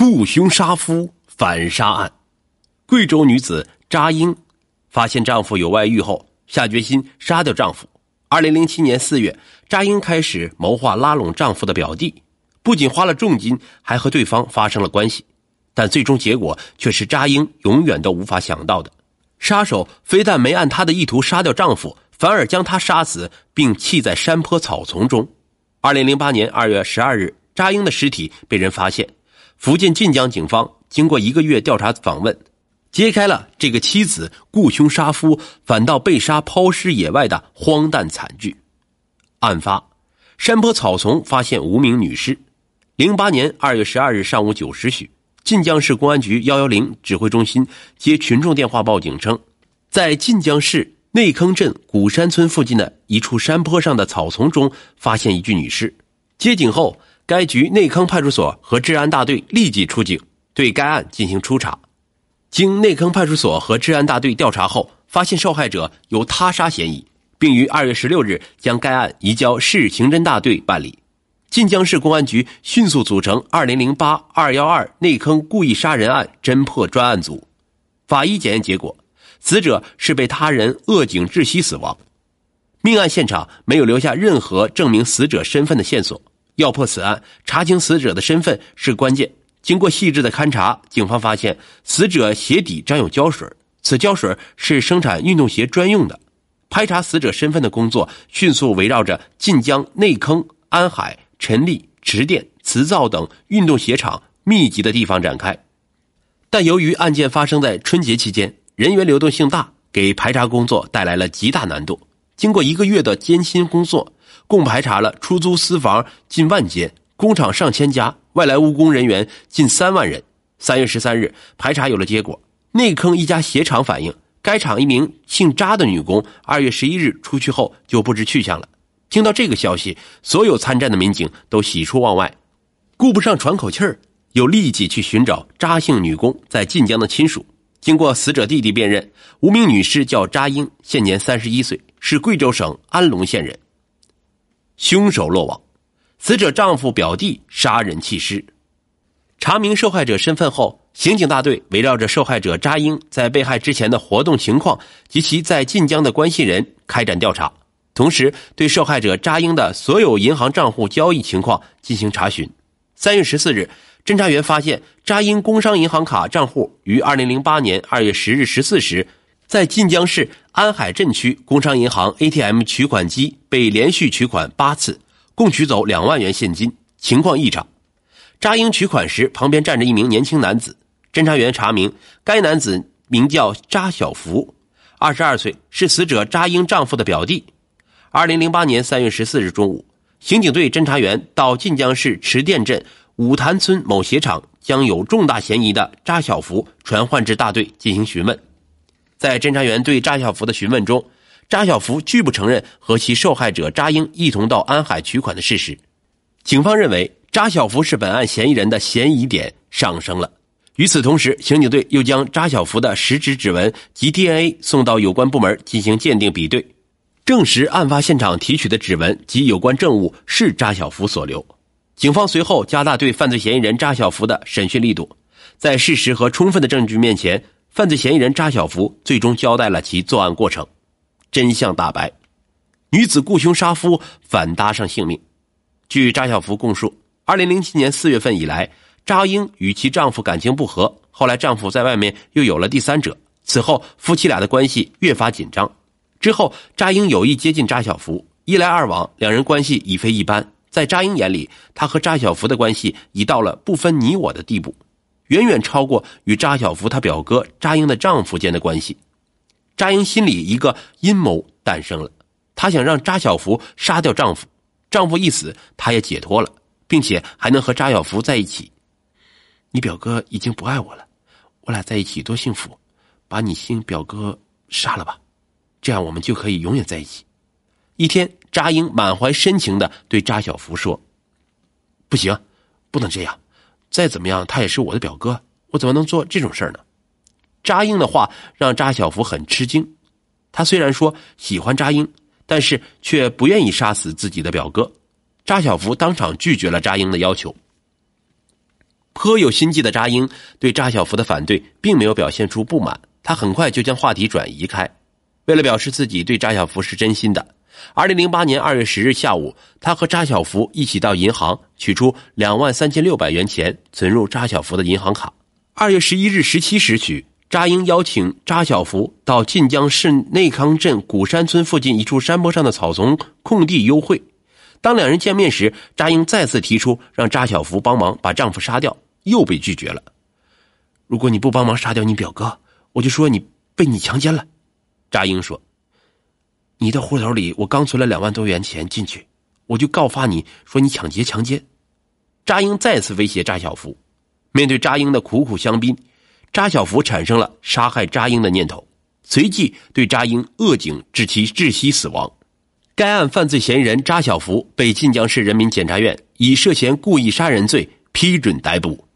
雇凶杀夫反杀案，贵州女子扎英发现丈夫有外遇后，下决心杀掉丈夫。二零零七年四月，扎英开始谋划拉拢丈夫的表弟，不仅花了重金，还和对方发生了关系。但最终结果却是扎英永远都无法想到的：杀手非但没按她的意图杀掉丈夫，反而将她杀死，并弃在山坡草丛中。二零零八年二月十二日，扎英的尸体被人发现。福建晋江警方经过一个月调查访问，揭开了这个妻子雇凶杀夫，反倒被杀抛尸野外的荒诞惨剧。案发，山坡草丛发现无名女尸。零八年二月十二日上午九时许，晋江市公安局幺幺零指挥中心接群众电话报警称，在晋江市内坑镇古山村附近的一处山坡上的草丛中发现一具女尸。接警后。该局内坑派出所和治安大队立即出警，对该案进行初查。经内坑派出所和治安大队调查后，发现受害者有他杀嫌疑，并于二月十六日将该案移交市刑侦大队办理。晋江市公安局迅速组成二零零八二幺二内坑故意杀人案侦破专案组。法医检验结果，死者是被他人扼颈窒息死亡。命案现场没有留下任何证明死者身份的线索。要破此案，查清死者的身份是关键。经过细致的勘查，警方发现死者鞋底沾有胶水，此胶水是生产运动鞋专用的。排查死者身份的工作迅速围绕着晋江内坑、安海、陈立、池店、磁灶等运动鞋厂密集的地方展开。但由于案件发生在春节期间，人员流动性大，给排查工作带来了极大难度。经过一个月的艰辛工作。共排查了出租私房近万间，工厂上千家，外来务工人员近三万人。三月十三日，排查有了结果。内坑一家鞋厂反映，该厂一名姓扎的女工，二月十一日出去后就不知去向了。听到这个消息，所有参战的民警都喜出望外，顾不上喘口气儿，又立即去寻找扎姓女工在晋江的亲属。经过死者弟弟辨认，无名女尸叫扎英，现年三十一岁，是贵州省安龙县人。凶手落网，死者丈夫表弟杀人弃尸。查明受害者身份后，刑警大队围绕着受害者扎英在被害之前的活动情况及其在晋江的关系人开展调查，同时对受害者扎英的所有银行账户交易情况进行查询。三月十四日，侦查员发现扎英工商银行卡账户于二零零八年二月十日十四时。在晋江市安海镇区工商银行 ATM 取款机被连续取款八次，共取走两万元现金，情况异常。扎英取款时，旁边站着一名年轻男子。侦查员查明，该男子名叫扎小福，二十二岁，是死者扎英丈夫的表弟。二零零八年三月十四日中午，刑警队侦查员到晋江市池店镇五潭村某鞋厂，将有重大嫌疑的扎小福传唤至大队进行询问。在侦查员对扎小福的询问中，扎小福拒不承认和其受害者扎英一同到安海取款的事实。警方认为扎小福是本案嫌疑人的嫌疑点上升了。与此同时，刑警队又将扎小福的食指指纹及 DNA 送到有关部门进行鉴定比对，证实案发现场提取的指纹及有关证物是扎小福所留。警方随后加大对犯罪嫌疑人扎小福的审讯力度，在事实和充分的证据面前。犯罪嫌疑人扎小福最终交代了其作案过程，真相大白，女子雇凶杀夫反搭上性命。据扎小福供述，二零零七年四月份以来，扎英与其丈夫感情不和，后来丈夫在外面又有了第三者，此后夫妻俩的关系越发紧张。之后，扎英有意接近扎小福，一来二往，两人关系已非一般。在扎英眼里，他和扎小福的关系已到了不分你我的地步。远远超过与扎小福他表哥扎英的丈夫间的关系，扎英心里一个阴谋诞生了，她想让扎小福杀掉丈夫，丈夫一死，她也解脱了，并且还能和扎小福在一起。你表哥已经不爱我了，我俩在一起多幸福，把你亲表哥杀了吧，这样我们就可以永远在一起。一天，扎英满怀深情的对扎小福说：“不行，不能这样。”再怎么样，他也是我的表哥，我怎么能做这种事儿呢？扎英的话让扎小福很吃惊。他虽然说喜欢扎英，但是却不愿意杀死自己的表哥。扎小福当场拒绝了扎英的要求。颇有心计的扎英对扎小福的反对并没有表现出不满，他很快就将话题转移开。为了表示自己对扎小福是真心的，二零零八年二月十日下午，他和扎小福一起到银行取出两万三千六百元钱，存入扎小福的银行卡。二月十一日十七时许，扎英邀请扎小福到晋江市内康镇古山村附近一处山坡上的草丛空地幽会。当两人见面时，扎英再次提出让扎小福帮忙把丈夫杀掉。又被拒绝了。如果你不帮忙杀掉你表哥，我就说你被你强奸了。扎英说：“你的户头里我刚存了两万多元钱进去，我就告发你说你抢劫强奸。”扎英再次威胁扎小福。面对扎英的苦苦相逼，扎小福产生了杀害扎英的念头，随即对扎英扼颈致其窒息死亡。该案犯罪嫌疑人扎小福被晋江市人民检察院以涉嫌故意杀人罪批准逮捕。